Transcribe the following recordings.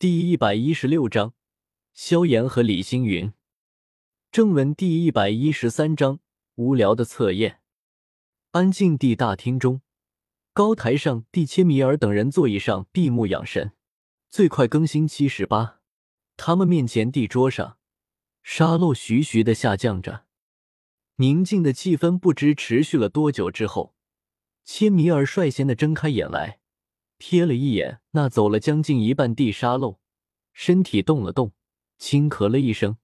第一百一十六章，萧炎和李星云。正文第一百一十三章，无聊的测验。安静地大厅中，高台上，蒂切米尔等人座椅上闭目养神。最快更新七十八，他们面前地桌上，沙漏徐徐的下降着。宁静的气氛不知持续了多久之后，切米尔率先的睁开眼来。瞥了一眼那走了将近一半地沙漏，身体动了动，轻咳了一声。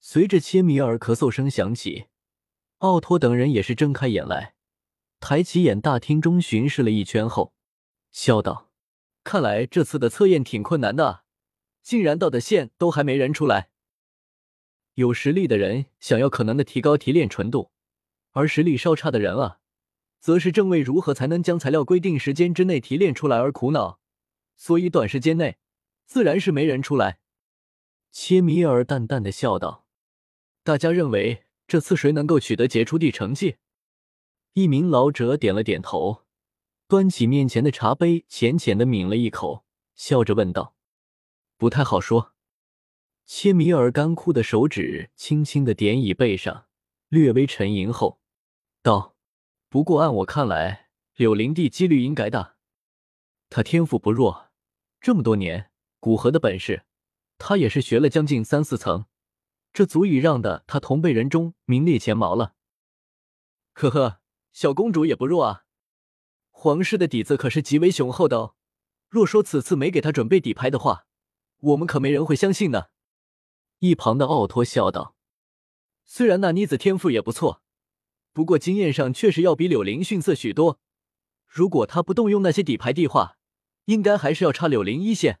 随着切米尔咳嗽声响起，奥托等人也是睁开眼来，抬起眼，大厅中巡视了一圈后，笑道：“看来这次的测验挺困难的，竟然到的线都还没人出来。有实力的人想要可能的提高提炼纯度，而实力稍差的人啊。”则是正为如何才能将材料规定时间之内提炼出来而苦恼，所以短时间内自然是没人出来。切米尔淡淡的笑道：“大家认为这次谁能够取得杰出的成绩？”一名老者点了点头，端起面前的茶杯，浅浅的抿了一口，笑着问道：“不太好说。”切米尔干枯的手指轻轻的点椅背上，略微沉吟后道。不过按我看来，柳灵帝几率应该大。他天赋不弱，这么多年古河的本事，他也是学了将近三四层，这足以让的他同辈人中名列前茅了。呵呵，小公主也不弱啊，皇室的底子可是极为雄厚的哦。若说此次没给他准备底牌的话，我们可没人会相信呢。一旁的奥托笑道：“虽然那妮子天赋也不错。”不过经验上确实要比柳林逊色许多。如果他不动用那些底牌地话，应该还是要差柳林一线。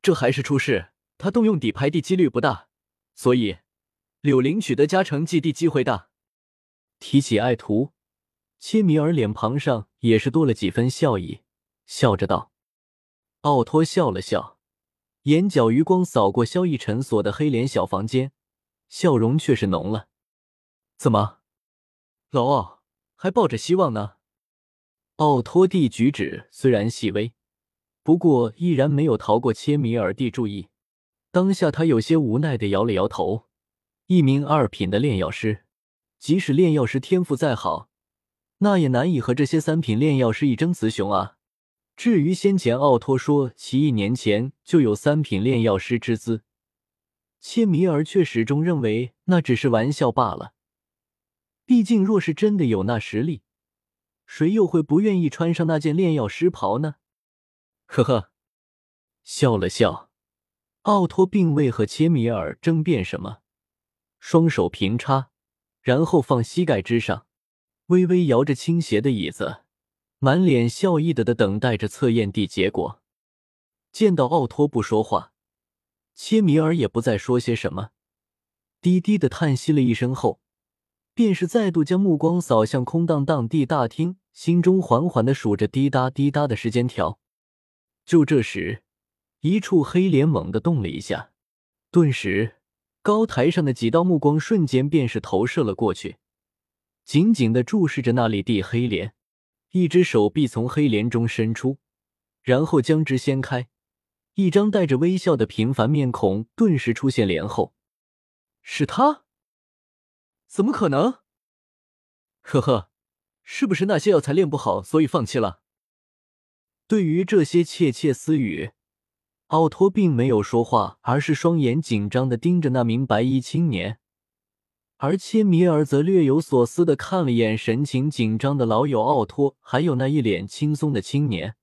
这还是出事，他动用底牌地几率不大，所以柳林取得加成绩地机会大。提起爱徒，切米尔脸庞上也是多了几分笑意，笑着道：“奥托笑了笑，眼角余光扫过萧逸尘所的黑脸小房间，笑容却是浓了。怎么？”老奥还抱着希望呢。奥托蒂举止虽然细微，不过依然没有逃过切米尔蒂注意。当下他有些无奈的摇了摇头。一名二品的炼药师，即使炼药师天赋再好，那也难以和这些三品炼药师一争雌雄啊。至于先前奥托说其一年前就有三品炼药师之姿，切米尔却始终认为那只是玩笑罢了。毕竟，若是真的有那实力，谁又会不愿意穿上那件炼药师袍呢？呵呵，笑了笑，奥托并未和切米尔争辩什么，双手平插，然后放膝盖之上，微微摇着倾斜的椅子，满脸笑意的的等待着测验地结果。见到奥托不说话，切米尔也不再说些什么，低低的叹息了一声后。便是再度将目光扫向空荡荡地大厅，心中缓缓的数着滴答滴答的时间条。就这时，一处黑莲猛地动了一下，顿时高台上的几道目光瞬间便是投射了过去，紧紧的注视着那里地黑莲。一只手臂从黑莲中伸出，然后将之掀开，一张带着微笑的平凡面孔顿时出现莲后，是他。怎么可能？呵呵，是不是那些药材练不好，所以放弃了？对于这些窃窃私语，奥托并没有说话，而是双眼紧张的盯着那名白衣青年，而切米尔则略有所思的看了眼神情紧张的老友奥托，还有那一脸轻松的青年。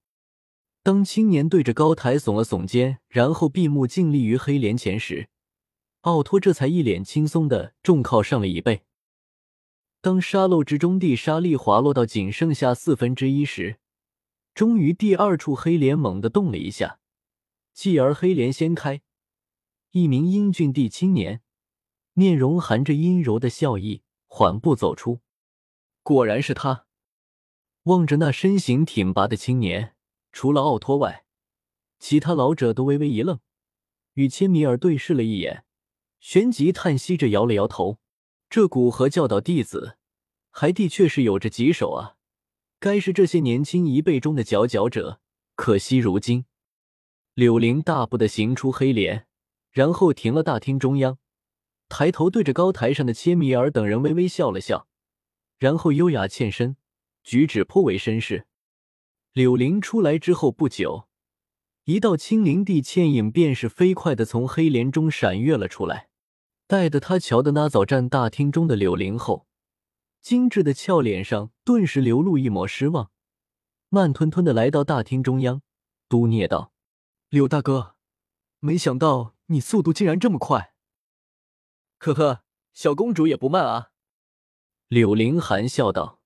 当青年对着高台耸了耸肩，然后闭目静立于黑莲前时。奥托这才一脸轻松的重靠上了椅背。当沙漏之中地沙粒滑落到仅剩下四分之一时，终于第二处黑莲猛地动了一下，继而黑莲掀开，一名英俊地青年，面容含着阴柔的笑意，缓步走出。果然是他。望着那身形挺拔的青年，除了奥托外，其他老者都微微一愣，与切米尔对视了一眼。旋即叹息着摇了摇头，这古河教导弟子，还的确是有着棘手啊！该是这些年轻一辈中的佼佼者，可惜如今柳灵大步的行出黑帘，然后停了大厅中央，抬头对着高台上的切米尔等人微微笑了笑，然后优雅欠身，举止颇为绅士。柳灵出来之后不久，一道青灵帝倩影便是飞快的从黑帘中闪跃了出来，待得他瞧的那早站大厅中的柳灵后，精致的俏脸上顿时流露一抹失望，慢吞吞的来到大厅中央，嘟囔道。柳大哥，没想到你速度竟然这么快。呵呵，小公主也不慢啊。柳灵含笑道：“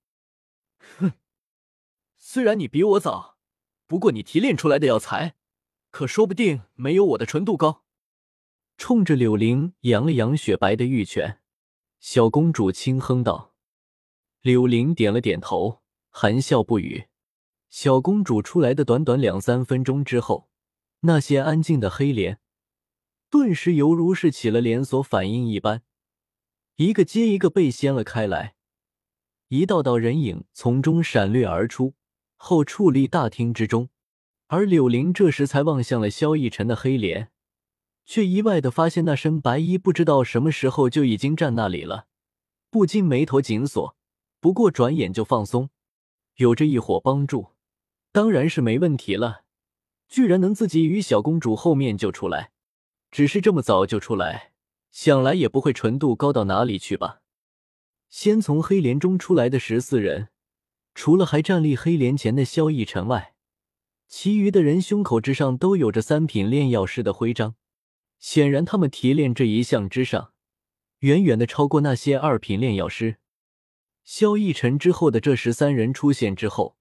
哼，虽然你比我早，不过你提炼出来的药材，可说不定没有我的纯度高。”冲着柳灵扬了扬雪白的玉拳，小公主轻哼道：“柳灵点了点头，含笑不语。”小公主出来的短短两三分钟之后。那些安静的黑莲，顿时犹如是起了连锁反应一般，一个接一个被掀了开来，一道道人影从中闪掠而出，后矗立大厅之中。而柳灵这时才望向了萧逸尘的黑莲，却意外的发现那身白衣不知道什么时候就已经站那里了，不禁眉头紧锁。不过转眼就放松，有这一伙帮助，当然是没问题了。居然能自己与小公主后面就出来，只是这么早就出来，想来也不会纯度高到哪里去吧。先从黑莲中出来的十四人，除了还站立黑莲前的萧逸尘外，其余的人胸口之上都有着三品炼药师的徽章，显然他们提炼这一项之上，远远的超过那些二品炼药师。萧逸尘之后的这十三人出现之后，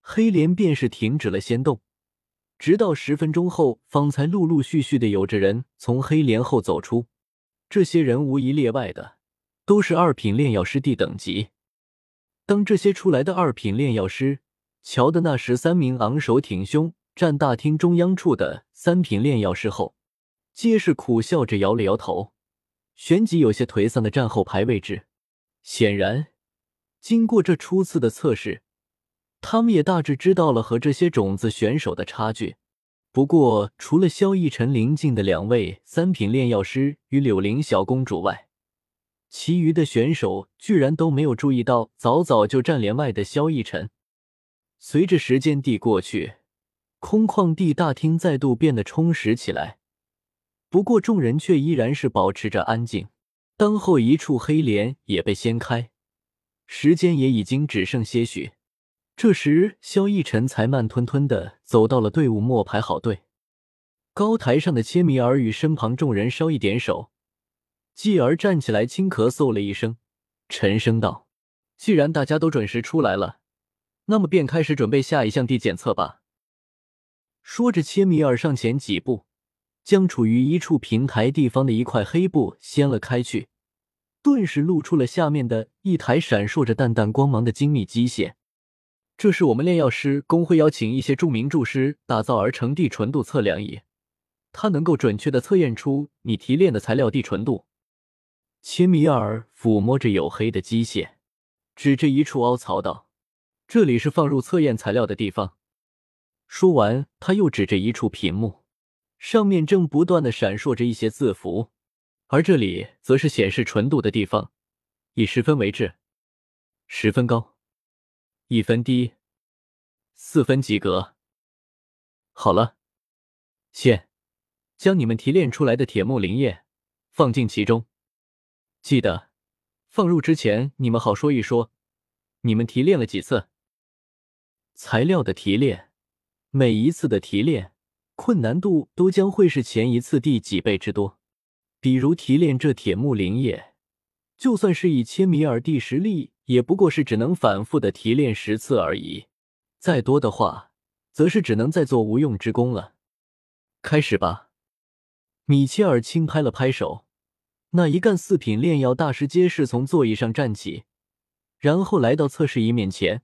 黑莲便是停止了仙动。直到十分钟后，方才陆陆续续的有着人从黑莲后走出。这些人无一例外的都是二品炼药师地等级。当这些出来的二品炼药师瞧的那十三名昂首挺胸站大厅中央处的三品炼药师后，皆是苦笑着摇了摇头，旋即有些颓丧的站后排位置。显然，经过这初次的测试。他们也大致知道了和这些种子选手的差距，不过除了萧逸尘临近的两位三品炼药师与柳灵小公主外，其余的选手居然都没有注意到早早就站帘外的萧逸尘。随着时间地过去，空旷地大厅再度变得充实起来，不过众人却依然是保持着安静。当后一处黑帘也被掀开，时间也已经只剩些许。这时，萧逸尘才慢吞吞的走到了队伍末排好队。高台上的切米尔与身旁众人稍一点手，继而站起来，轻咳嗽了一声，沉声道：“既然大家都准时出来了，那么便开始准备下一项地检测吧。”说着，切米尔上前几步，将处于一处平台地方的一块黑布掀了开去，顿时露出了下面的一台闪烁着淡淡光芒的精密机械。这是我们炼药师工会邀请一些著名铸师打造而成地纯度测量仪，它能够准确的测验出你提炼的材料地纯度。切米尔抚摸着黝黑的机械，指着一处凹槽道：“这里是放入测验材料的地方。”说完，他又指着一处屏幕，上面正不断的闪烁着一些字符，而这里则是显示纯度的地方，以十分为质，十分高。一分低，四分及格。好了，现将你们提炼出来的铁木灵液放进其中。记得放入之前，你们好说一说，你们提炼了几次？材料的提炼，每一次的提炼困难度都将会是前一次第几倍之多。比如提炼这铁木灵液，就算是以千米尔地实力。也不过是只能反复的提炼十次而已，再多的话，则是只能再做无用之功了。开始吧！米切尔轻拍了拍手，那一干四品炼药大师皆是从座椅上站起，然后来到测试仪面前，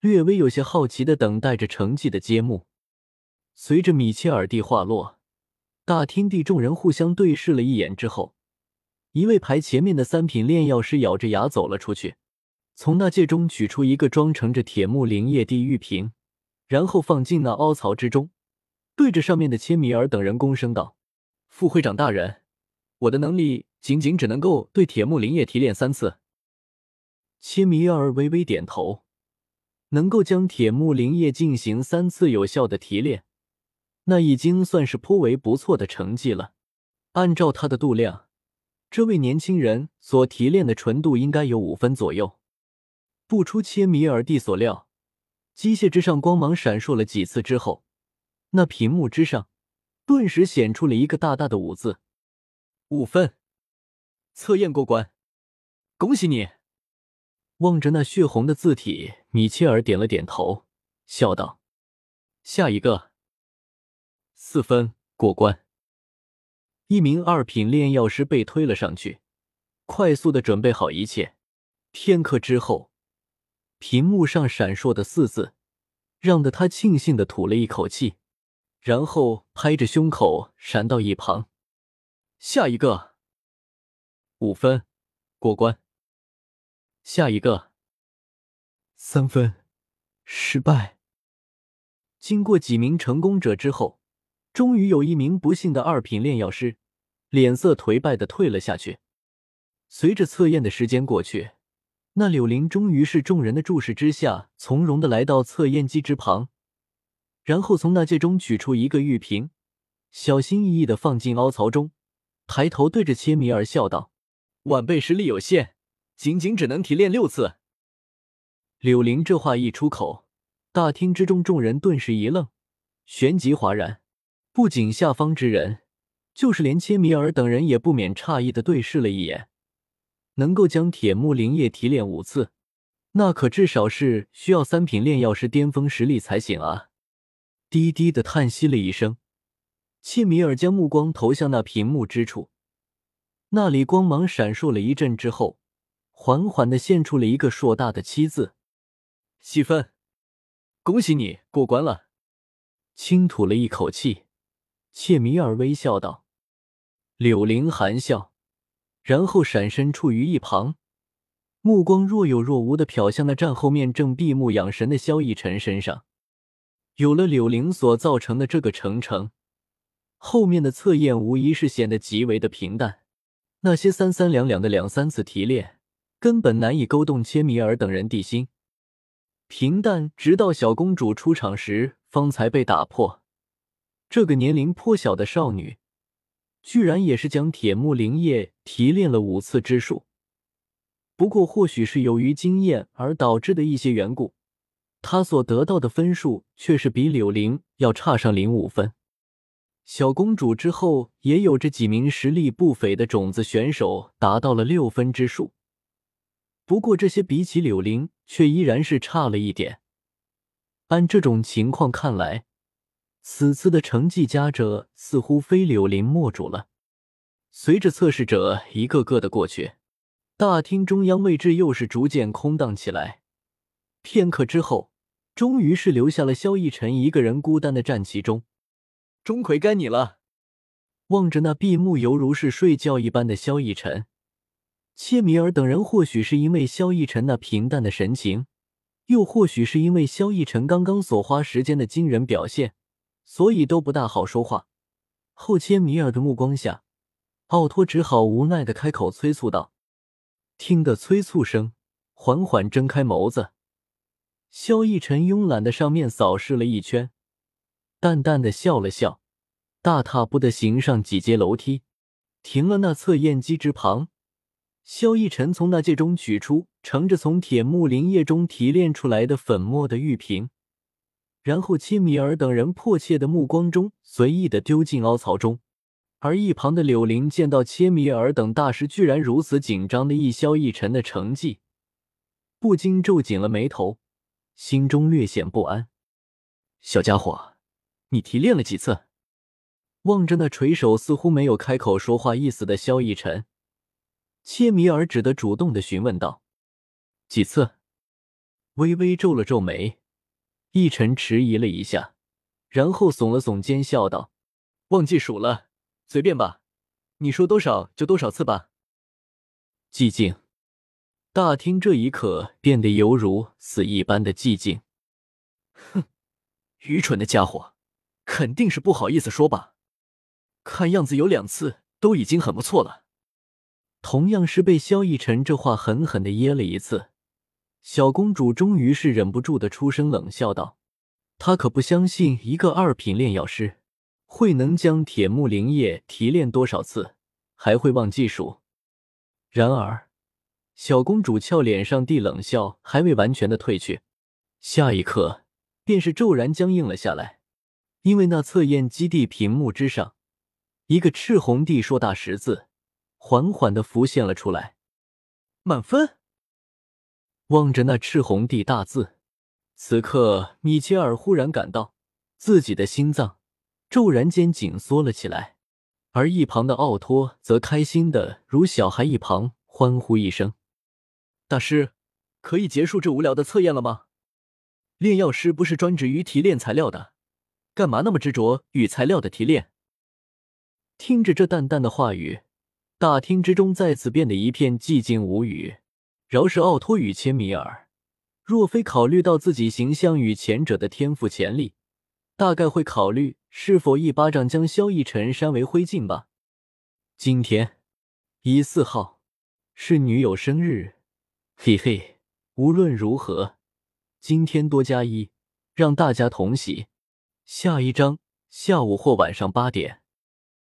略微有些好奇的等待着成绩的揭幕。随着米切尔地话落，大厅地众人互相对视了一眼之后，一位排前面的三品炼药师咬着牙走了出去。从那戒中取出一个装盛着铁木灵液地玉瓶，然后放进那凹槽之中，对着上面的切米尔等人躬声道：“副会长大人，我的能力仅仅只能够对铁木灵液提炼三次。”切米尔微微点头，能够将铁木灵液进行三次有效的提炼，那已经算是颇为不错的成绩了。按照他的度量，这位年轻人所提炼的纯度应该有五分左右。不出切米尔蒂所料，机械之上光芒闪烁了几次之后，那屏幕之上顿时显出了一个大大的“五”字。五分，测验过关，恭喜你！望着那血红的字体，米切尔点了点头，笑道：“下一个，四分过关。”一名二品炼药师被推了上去，快速的准备好一切。片刻之后。屏幕上闪烁的四字，让得他庆幸的吐了一口气，然后拍着胸口闪到一旁。下一个，五分，过关。下一个，三分，失败。经过几名成功者之后，终于有一名不幸的二品炼药师，脸色颓败的退了下去。随着测验的时间过去。那柳林终于是众人的注视之下，从容的来到测验机之旁，然后从那戒中取出一个玉瓶，小心翼翼的放进凹槽中，抬头对着切米尔笑道：“晚辈实力有限，仅仅只能提炼六次。”柳林这话一出口，大厅之中众人顿时一愣，旋即哗然。不仅下方之人，就是连切米尔等人也不免诧异的对视了一眼。能够将铁木灵液提炼五次，那可至少是需要三品炼药师巅峰实力才行啊！低低的叹息了一声，切米尔将目光投向那屏幕之处，那里光芒闪烁了一阵之后，缓缓的现出了一个硕大的七字。七分，恭喜你过关了！轻吐了一口气，切米尔微笑道：“柳灵含笑。”然后闪身处于一旁，目光若有若无的瞟向那站后面正闭目养神的萧逸尘身上。有了柳灵所造成的这个程程，后面的测验无疑是显得极为的平淡。那些三三两两的两三次提炼，根本难以勾动切米尔等人地心。平淡，直到小公主出场时方才被打破。这个年龄颇小的少女。居然也是将铁木灵液提炼了五次之数，不过或许是由于经验而导致的一些缘故，她所得到的分数却是比柳灵要差上零五分。小公主之后也有着几名实力不菲的种子选手达到了六分之数，不过这些比起柳灵却依然是差了一点。按这种情况看来。此次的成绩佳者似乎非柳林莫属了。随着测试者一个个的过去，大厅中央位置又是逐渐空荡起来。片刻之后，终于是留下了萧逸尘一个人孤单的站其中。钟馗，该你了。望着那闭目犹如是睡觉一般的萧逸尘，切米尔等人或许是因为萧逸尘那平淡的神情，又或许是因为萧逸尘刚刚所花时间的惊人表现。所以都不大好说话。后切米尔的目光下，奥托只好无奈的开口催促道：“听得催促声，缓缓睁开眸子。”萧逸尘慵懒的上面扫视了一圈，淡淡的笑了笑，大踏步的行上几阶楼梯，停了那测验机之旁。萧逸尘从那戒中取出盛着从铁木灵液中提炼出来的粉末的玉瓶。然后，切米尔等人迫切的目光中随意的丢进凹槽中，而一旁的柳林见到切米尔等大师居然如此紧张的一消一沉的成绩，不禁皱紧了眉头，心中略显不安。小家伙，你提炼了几次？望着那垂手似乎没有开口说话意思的萧逸尘，切米尔只得主动的询问道：“几次？”微微皱了皱眉。逸尘迟疑了一下，然后耸了耸肩，笑道：“忘记数了，随便吧，你说多少就多少次吧。”寂静，大厅这一刻变得犹如死一般的寂静。哼，愚蠢的家伙，肯定是不好意思说吧。看样子有两次都已经很不错了。同样是被萧逸尘这话狠狠的噎了一次，小公主终于是忍不住的出声冷笑道：“她可不相信一个二品炼药师会能将铁木灵液提炼多少次，还会忘记数。”然而，小公主俏脸上的冷笑还未完全的褪去，下一刻便是骤然僵硬了下来，因为那测验基地屏幕之上，一个赤红地硕大十字。缓缓的浮现了出来，满分。望着那赤红地大字，此刻米切尔忽然感到自己的心脏骤然间紧缩了起来，而一旁的奥托则开心的如小孩一旁欢呼一声：“大师，可以结束这无聊的测验了吗？炼药师不是专职于提炼材料的，干嘛那么执着与材料的提炼？”听着这淡淡的话语。大厅之中再次变得一片寂静无语。饶是奥托与切米尔，若非考虑到自己形象与前者的天赋潜力，大概会考虑是否一巴掌将萧逸尘扇为灰烬吧。今天一四号是女友生日，嘿嘿。无论如何，今天多加一，让大家同喜。下一章下午或晚上八点。